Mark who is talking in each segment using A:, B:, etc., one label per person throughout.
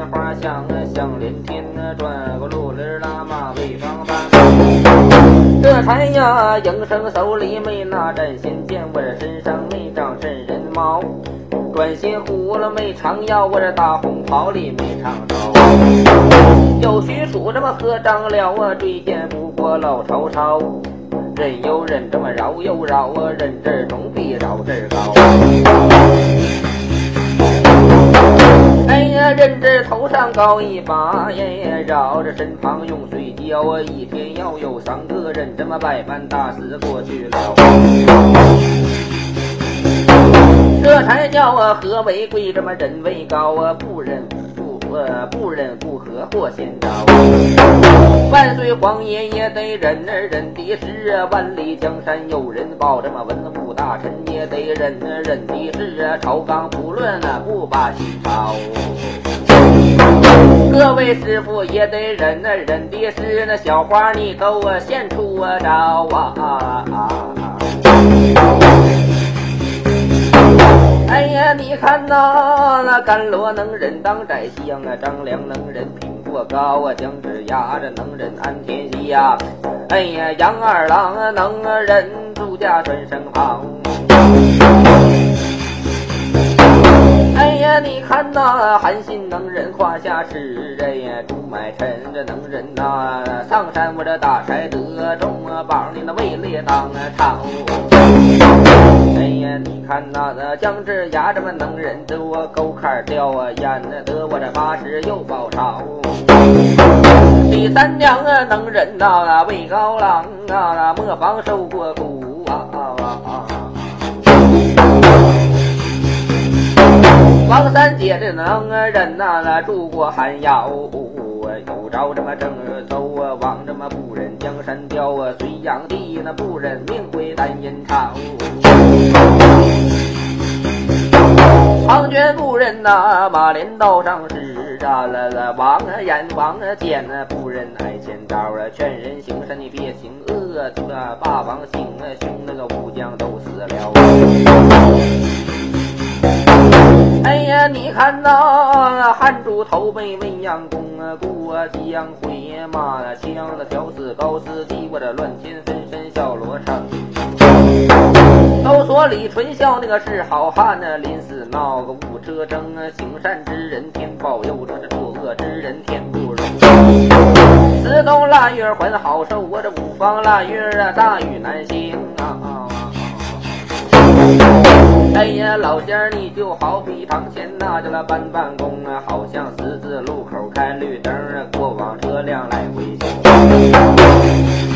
A: 那花香香连天啊，转过路来拉马尾上翻。这才呀，营生手里没拿针线剑，我这身上没长真人毛。专心呼了没长腰，我这大红袍里没长刀。有许褚这么合张辽啊，追见不过老曹操。人有人这么绕又绕啊，人这儿中比绕这儿高。哎呀，人这头上高一把耶，绕着身旁用水浇啊，一天要有三个人这么百般大事过去了。这才叫啊，和为贵，这么人为高啊，不忍我不忍不和祸先招。万岁皇爷也得忍儿忍的是，万里江山有人保，这么文武大臣也得忍儿忍的是啊，朝纲不论啊，不把心操。各位师傅也得忍儿忍的是那小花你给我献出啊招啊啊！哎呀，你看呐，那甘罗能忍当宰相啊，张良能忍品过高啊，姜子牙这能忍安天下。哎呀，杨二郎啊能忍朱家转身旁。哎呀，你看呐，韩信能忍胯下吃，哎呀，朱买臣这能忍呐，上山我这打柴得中啊，膀里那位列当啊朝。哎呀，你看那个姜子牙这么能忍，得我沟坎掉啊烟，得我这八十又包抄。李三娘啊能忍呐，魏高郎啊那磨坊受过苦啊。王三姐这能忍呐，住过寒窑，有朝这么正走啊，王这么不忍江山掉啊，隋炀帝那不忍命归丹阴朝。唐娟不忍呐，马连道上是啊了了，王啊阎王啊奸啊不忍挨千招啊，劝人行善你别行恶，这个霸王行啊凶，那个武将都死了。哎呀，你看呐，汉主头被文阳公啊，过江回马枪的挑死高司机，我这乱天分身小罗成。都说李存孝那个是好汉呢，临死闹个误车争啊，行善之人天保佑，这作恶之人天不容。四冬腊月还好受，我这五方腊月啊，大雨难行啊。哎呀，老仙儿你就好比堂前那叫那搬办公啊，好像十字路口开绿灯啊，过往车辆来回行。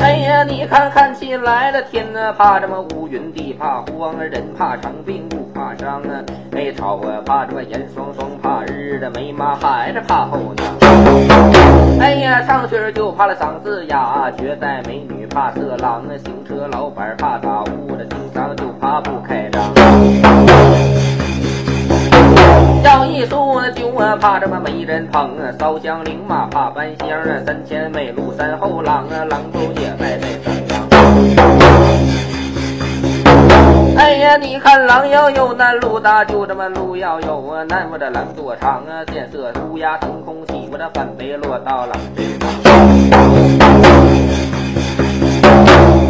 A: 哎呀，你看看起来的天啊，怕这么乌云地怕荒，人怕长病不怕伤啊，没吵啊怕这么严霜霜怕日的没妈孩子怕后娘。哎呀，上学就怕了嗓子哑，绝代美女怕色狼啊，行车老板怕打呼的，经商就怕不开张。要一说就怕这么没人捧啊，烧香领马怕搬香啊，三前美路三后郎啊，郎不结拜在三阳。哎呀，你看狼要有难路大，就这么路要有啊难，我这狼多长啊，见色乌鸦腾空起，我这翻飞落到狼身上。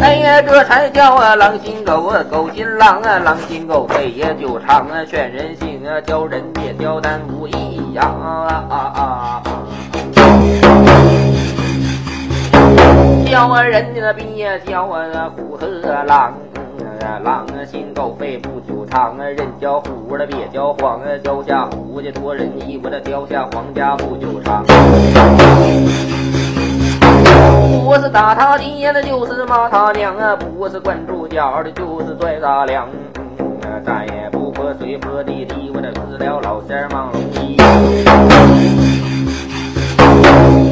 A: 哎呀，这才叫啊狼心狗啊，狗心狼啊，狼心狗肺也就长啊，劝人行啊，教人别刁难无益呀啊啊啊！教啊人家别教啊虎和狼。狼啊，心狗肺不久长啊，人叫虎的别叫黄啊，脚下虎的多人意，我这脚下黄家不久长。打他爹的，就是骂他娘啊！不是管住脚的，就是拽大梁。再也不泼水泼地地，我的死了老仙忙龙衣。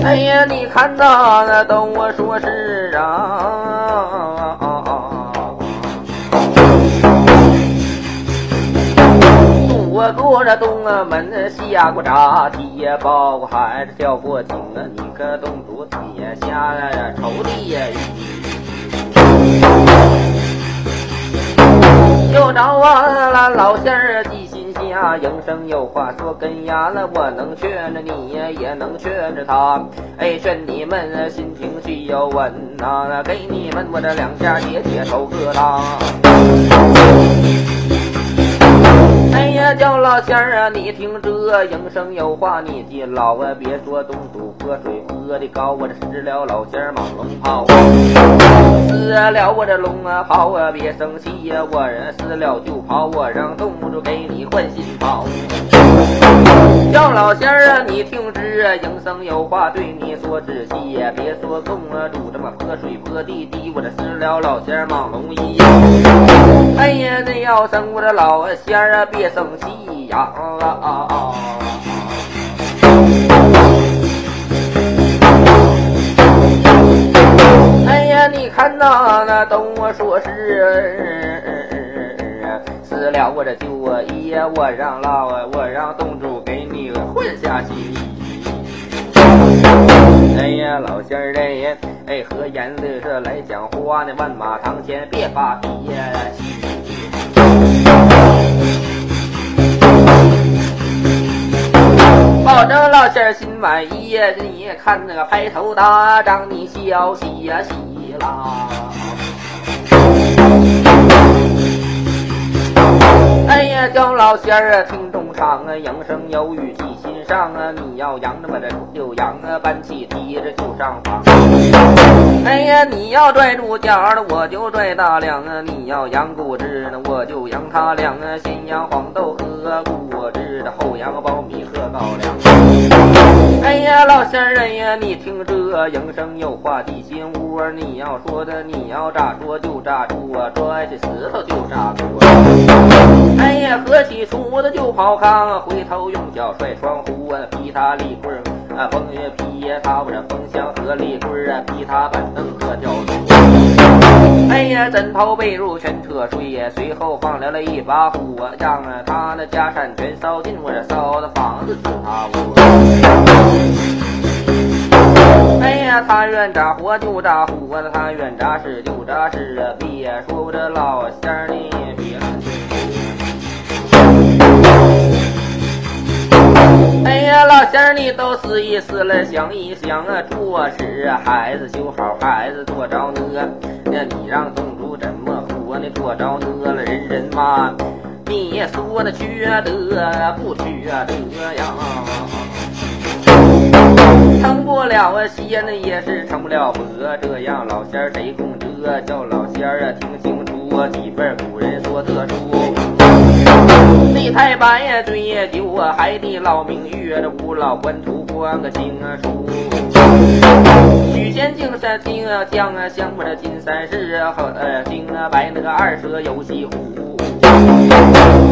A: 哎呀，你看呐，那都我说是啊。我过着东门下过闸梯，包过孩子跳过井啊！你可动主底下抽地呀！又找我了老仙儿记心下应声有话说根牙了，我能劝着你，也能劝着他。哎，劝你们心情需要稳呐，给你们我这两下解解手疙瘩。哎呀，叫老仙儿啊，你听这应声有话，你记牢啊，别说东主喝水喝的高，我这失了老仙儿马龙泡，死了我这龙啊跑啊，别生气呀，我人死了就跑，我让东主给你换新袍。叫老仙儿啊，你听之啊，营生有话对你说仔细呀，别说公主这么泼水泼地滴，我这失了老仙儿蟒龙衣。哎呀，那要生我这老仙儿啊，别生气呀！哎呀，你看呐，那等我说是死了我这就爷，我让老我让东主混下去。哎呀，老仙儿嘞，哎，和颜乐色来讲话呢，万马堂前别发脾气。保证老仙儿心满意呀！你看那个拍头大掌，你笑嘻呀嘻啦。哎呀，叫老仙儿啊，听着唱啊，应声有语记心上啊。你要扬那么的就扬啊，搬起提着就上房。哎呀，你要拽住脚的，我就拽大梁啊；你要扬果汁呢，我就扬他两啊。先扬黄豆和果汁的，后扬苞米和高粱。哎呀，老仙儿呀，你听这应声有话地心窝，你要说的，你要咋说就咋说，拽起石头就咋说。哎呀，喝起出的就跑炕，回头用脚摔窗户啊，劈他立棍儿。啊，风也劈呀，他我这风箱和立棍儿啊，劈他板凳和吊床。哎呀，枕头被褥全扯碎呀，随后放了了一把火，让啊他的家产全烧尽，我这烧的房子自他窝。哎呀，他愿咋活就咋活，他愿咋吃就咋吃啊，别说我这老仙儿你别哎呀，老仙儿，你都思一思了，想一想啊，做事孩子就好，孩子做着呢。那你让宗主怎么活呢？做着呢了，人人骂。你说的缺德不缺德呀？成不了啊仙呢，也是成不了佛。这样老仙儿谁供这？叫老仙儿啊，听清楚啊几辈古人说特殊。李太白呀，追究啊，海底捞明月这五老官图换个经书。许仙进山听啊，将啊，像我这金山寺和呃金啊白那个二蛇游戏虎。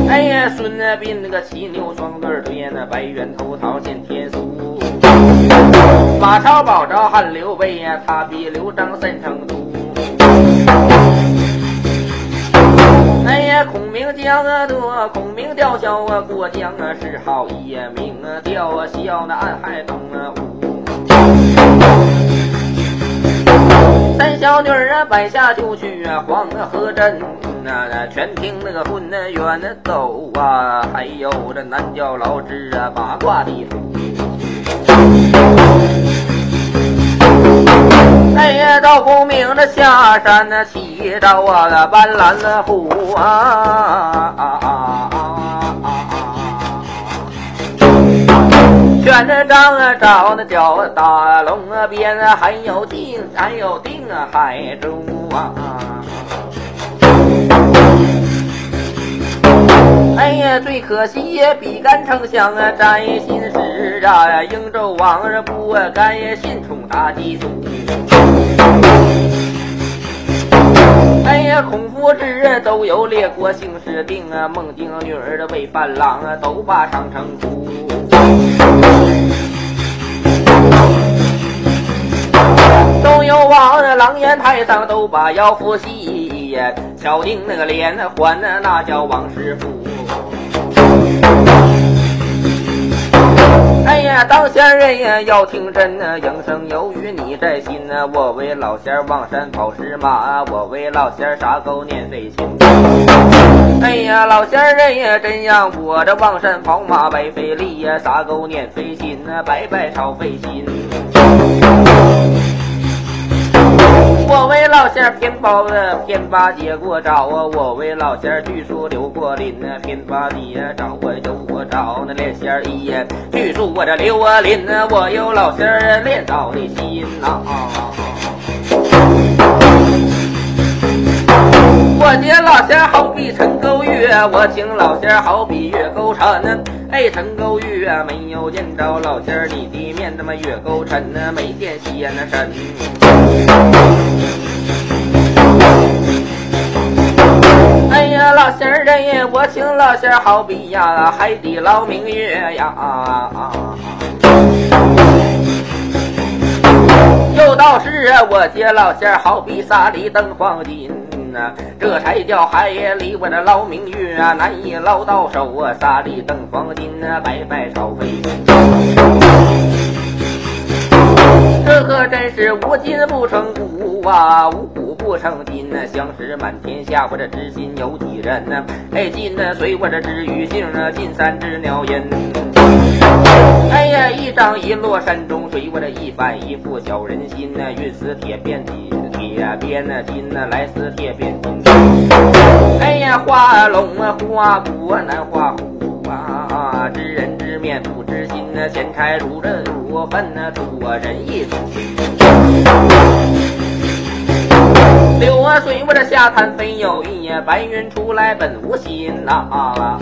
A: 哎呀，孙膑那个骑牛双对对呀那白猿头桃见天书。马超保着汉刘备呀，他比刘璋三成都。哎呀，孔明将啊得，孔明吊销啊过江啊是好一名啊吊销那暗海东啊五。三小女儿啊摆下就去啊黄河镇啊，全听那个混那远的走啊，还有这南郊老知啊八卦地图哎呀，赵公明这下山那骑着我的斑斓的虎啊啊啊啊啊啊！全着张啊找那叫大龙啊边啊还有定还有定啊海中啊！哎呀，最可惜呀，比干丞相啊摘心事啊，应州王啊不敢信冲大祭祖。孔夫子都有列国姓氏定啊，孟京女儿的为伴郎啊，都把长城哭。都有王啊，狼烟台上都把腰腹细呀，敲定那个脸还那那叫王师傅。哎呀，当仙人呀要听真呐，应声有语你在心呐。我为老仙望山跑石马，我为老仙撒狗撵飞禽。哎呀，老仙人呀，真让我这望山跑马白费力呀，啥狗念费心呐，白白操费心。老仙偏包子偏八结果找啊！我为老仙儿据说刘过林呢，偏八姐找我有我找那练仙儿一呀，据说我这刘啊林呢，我有老仙儿练到的心呐。我见老仙好比陈沟月，我请老仙好比月沟沉。哎，陈沟月没有见着老仙你的面，那么月沟沉呢，没见仙神。哎呀，老仙儿人，我请老仙儿好比呀，海底捞明月呀。有道是啊我接老仙儿好比沙里登黄金呐，这才叫海里我这捞明月啊，难以捞到手啊，沙里等黄金啊，白白烧飞。这可真是无金不成骨啊，无骨不成金呐！相识满天下，我这知心有几人呐？哎，金呢随我这知鱼性啊，金山知鸟音。哎呀，一张一落山中水，我这一板一副小人心呐，运似铁变金，铁变那金呐，来似铁变金。哎呀，画龙啊，画虎啊，难画虎啊，知人知面不知心呐，钱财如人如粪呐，多人意。六啊水，我这下滩飞有一白云出来本无心呐。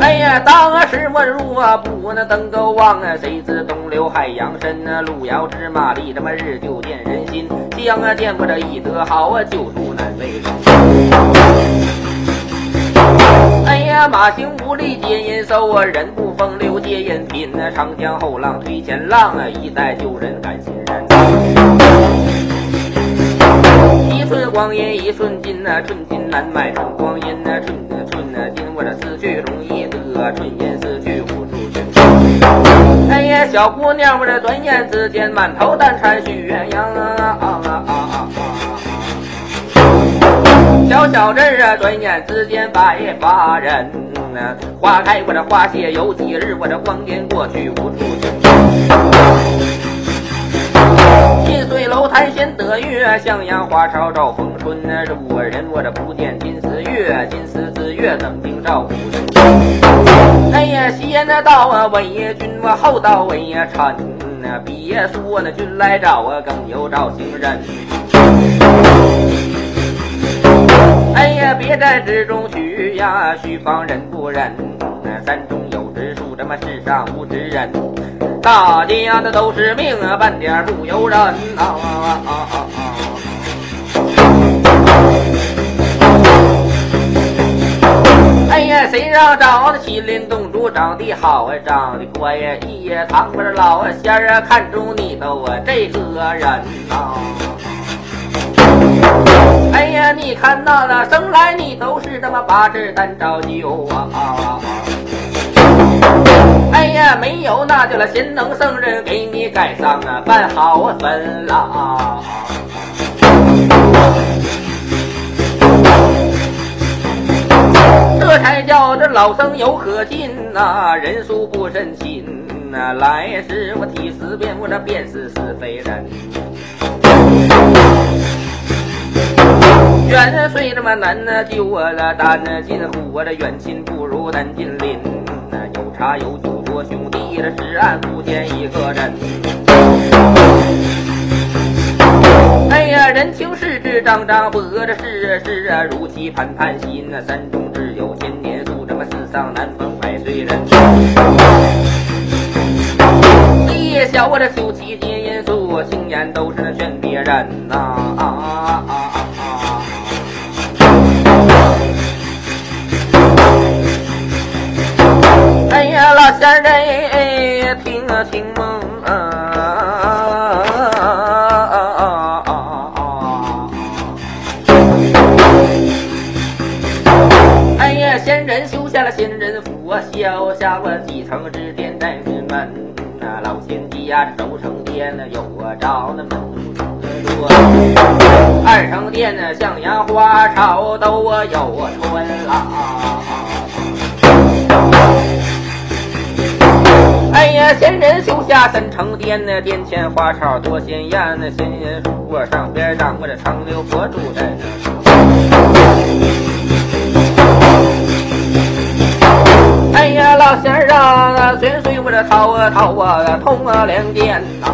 A: 哎呀，当时我入啊不那登高望啊，谁知东流海洋深啊，路遥知马力，这么日久见人心，将啊见我这一德好啊，救助难为哎呀，马行无力接引手啊，人不风流接引品啊，长江后浪推前浪啊，一代旧人感新人。一寸光阴一寸金呐，寸金难买寸光阴呐，寸寸呐金我这死去容易得，寸银死去无处寻。哎呀，小姑娘我这转眼之间满头淡彩许鸳鸯啊小小人啊，转眼之间白发人。花开我这花谢有几日？我这光阴过去无处寻。近水楼台先得月，向阳花朝照逢春呐。如人我这不见金丝月，金丝子月怎定照夫人？哎呀，先那道啊，为君我后道为臣呐。别说那君来找啊，更有找行人。哎呀，别在之中许呀，须防人不仁。那山中有直树，这么世上无知人。大家的都是命啊，半点不由人啊！哎呀，谁让找那麒麟洞主长得好啊，长得乖呀？一堂不是老仙儿啊，看中你都啊这个人啊！哎呀，你看那那生来你都是这么八字单照旧啊！哎呀，没有那就那贤能圣人给你盖上啊办好坟啦！这才叫这老僧有可信呐，人数不甚亲呐。来时我替死辩，我这便是是非人。远水这么难呢，救我了担进湖，我这远亲不如难近邻。那有茶有酒多兄弟，这是岸不见一个人。哎呀，人情世事张张播，这世事啊如棋盘盘心。那山中只有千年树，这么世上难逢百岁人。夜宵我这休妻结因素，情言都是那劝别人呐啊啊！呀，老仙人，听啊听啊！哎呀，仙人修下了仙人府，修下了几层之殿在门。那老仙家这守城殿呢，有我招那门多。二层殿呢，向阳花草都有春啦。哎呀，仙人修下三层殿呢，殿前花草多鲜艳那仙人府上边长我这长留佛住在那。哎呀，老仙儿啊，千岁我这掏啊掏啊，通啊连颠呐。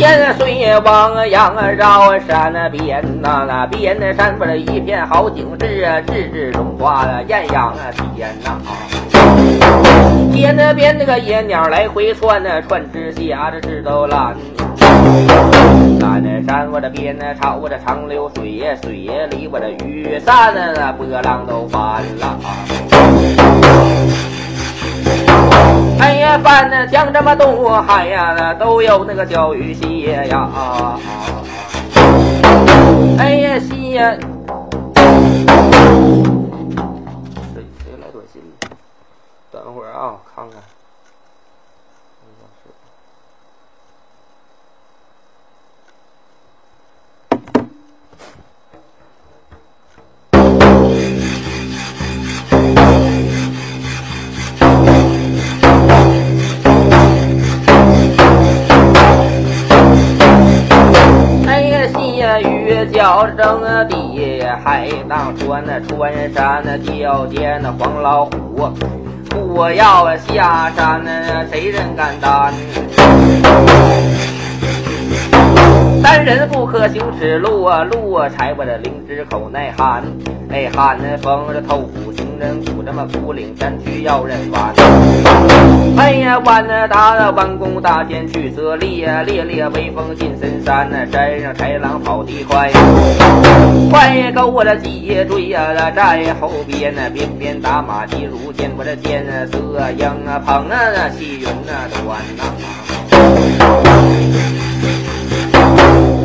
A: 千岁王阳绕山边呐，那边的山不是一片好景致啊，枝枝荣华的艳阳天呐。天那边那个野鸟来回窜呢，窜之下这枝头烂。山山我这边呢，朝我这长流水呀，水呀里我这雨伞那波浪都翻了。哎呀，翻那江这么多海呀，都有那个小鱼蟹呀。哎呀，蟹！叫正地还当穿，那穿山那跳涧那黄老虎，我要下山，谁人敢担？三人不可行此路啊，路啊踩我这灵芝口耐寒，哎寒风这透骨行人苦，这么苦岭山去要人弯。哎呀，弯那大的弯弓大箭去射猎，猎猎威风进深山，那山上豺狼跑得快，快勾我这急追呀，在后边那边边打马疾如箭，我这箭色鹰啊鹏啊，气云啊端呐。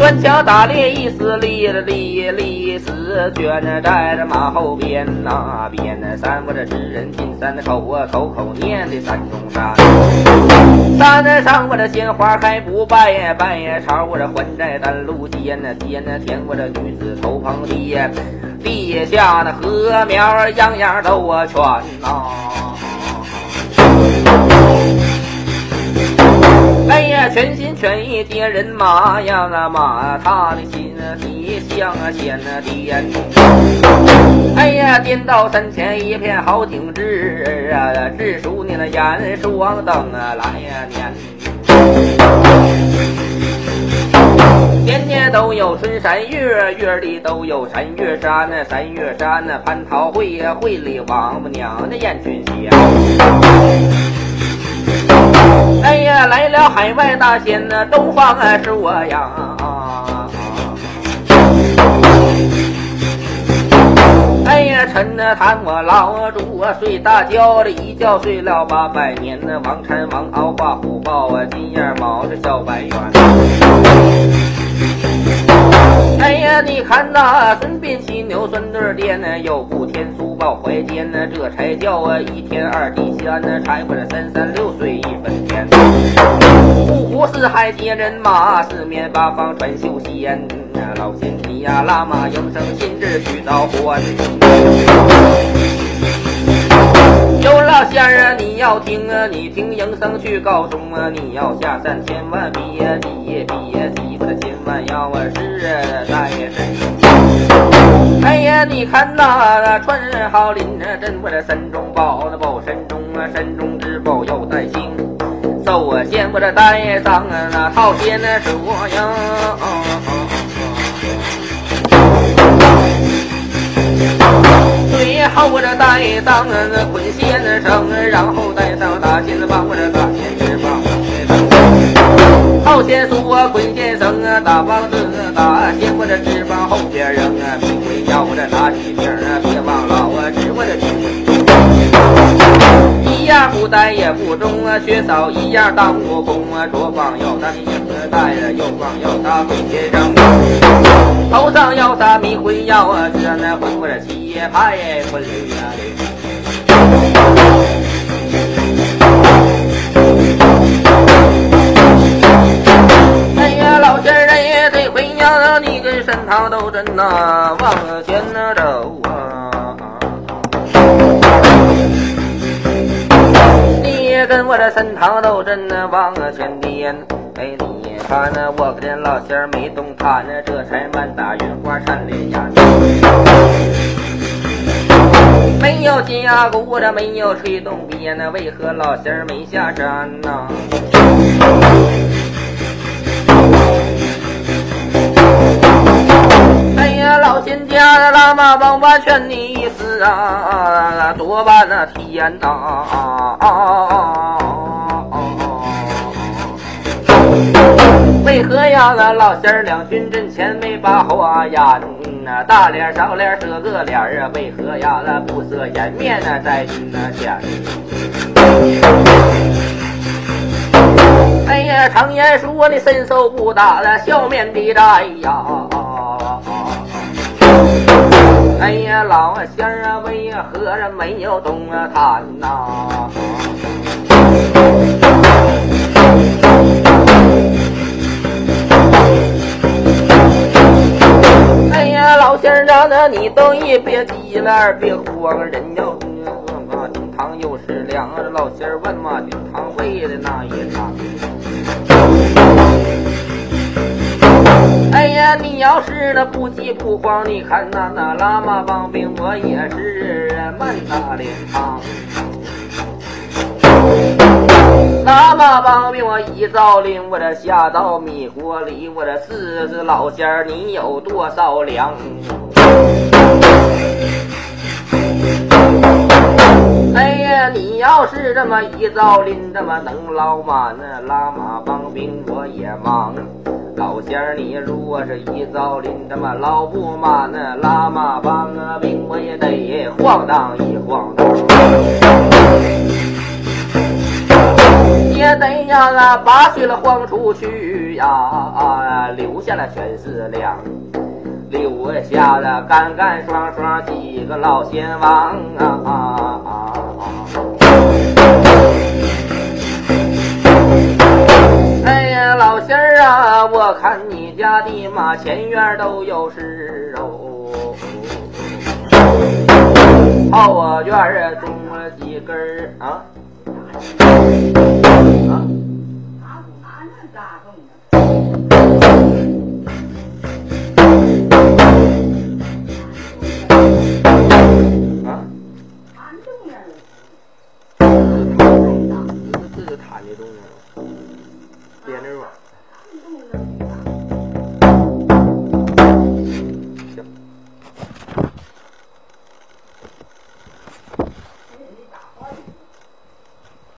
A: 断桥打猎一死，立了立立死，卷在这马后边那边那山，我这知人进山口啊，口口念的山中山。山上我这鲜花开不败，败朝我这还债单路间那间那天我这女子头旁地，地下那禾苗样样都我全呐。哎呀，全心全意接人马呀，那马他的心啊地像天颠。哎呀，颠到山前一片好景致啊，只数你那眼双灯啊来呀年。年年都有春山月，月里都有山月山，山月山蟠桃会呀，会里王母娘娘演群仙。哎呀，来了海外大仙呐，东方是我呀！哎呀，趁那谈我老主啊睡大觉的一觉睡了八百年呢，王禅王敖画虎豹啊，金眼毛的小白猿。哎呀，你看那孙膑骑牛孙对爹呢，又不天书报怀间呢，这才叫啊一天二地仙呢，才不是三三六岁一分天。五湖四海接人马，四面八方传秀仙。老仙你呀，拉马迎声亲自去召唤。有老仙儿啊，你要听啊，你听营生去告终啊，你要下山千万别别别急，我千万要啊是在身。哎呀，你看那那穿好林啊，真我这山中宝，那宝山中啊，山中之宝要带星。受我仙我这带上啊，那套仙那是我呀。最好我这带上捆仙绳，然后带上大仙棒，我这大仙翅膀。好仙书啊，捆仙绳啊，大棒子大仙我这翅膀后边扔啊，名为要我这拿起瓶啊，别忘了我指我这一样不带也不中啊，缺少一样当悟空啊，左膀要拿你影子带，右膀要打捆仙绳，头上要。小三米会要啊，这那混我这七排混呀哎呀，老仙儿哎，这回呀，你跟沈涛斗阵呐，往前走啊！你也跟我这沈涛斗阵呐，往前颠。哎，你看那我跟这老仙儿没动弹，那这才满打云花缠连呀。没有家鼓，这没有吹动鞭，那为何老仙儿没下山呐？哎呀，老仙家的喇嘛帮我劝你一次啊，多半那天呐！为何呀？那老仙儿两军阵前没把话言呐？大脸小脸遮个脸儿啊？为何呀？那不色颜面啊，在军那前。哎呀，常言说你伸手不打那笑面的债呀！哎呀，老仙儿啊，为何人没有动啊弹呐？哎呀，老先生，那你都一别急了，别慌，人要问嘛，金堂有十两。这老仙儿问嘛，金堂为的那一场。哎呀，你要是那不急不慌，你看那那喇嘛帮兵，我也是满大脸庞。喇嘛帮兵我一招领，我这下到米锅里，我这试试老仙儿你有多少粮？哎呀，你要是这么一招领，这么能捞满？那喇嘛帮兵我也忙。老仙儿你若是一招领，这么捞不满？那喇嘛帮兵我也得晃荡一晃荡。也得呀，那八岁了晃出去呀，啊留下了全是粮，留下了干干爽爽几个老仙王啊！哎呀，老仙儿啊，我看你家的马前院都有事哦，后院儿种了几根儿啊。啊？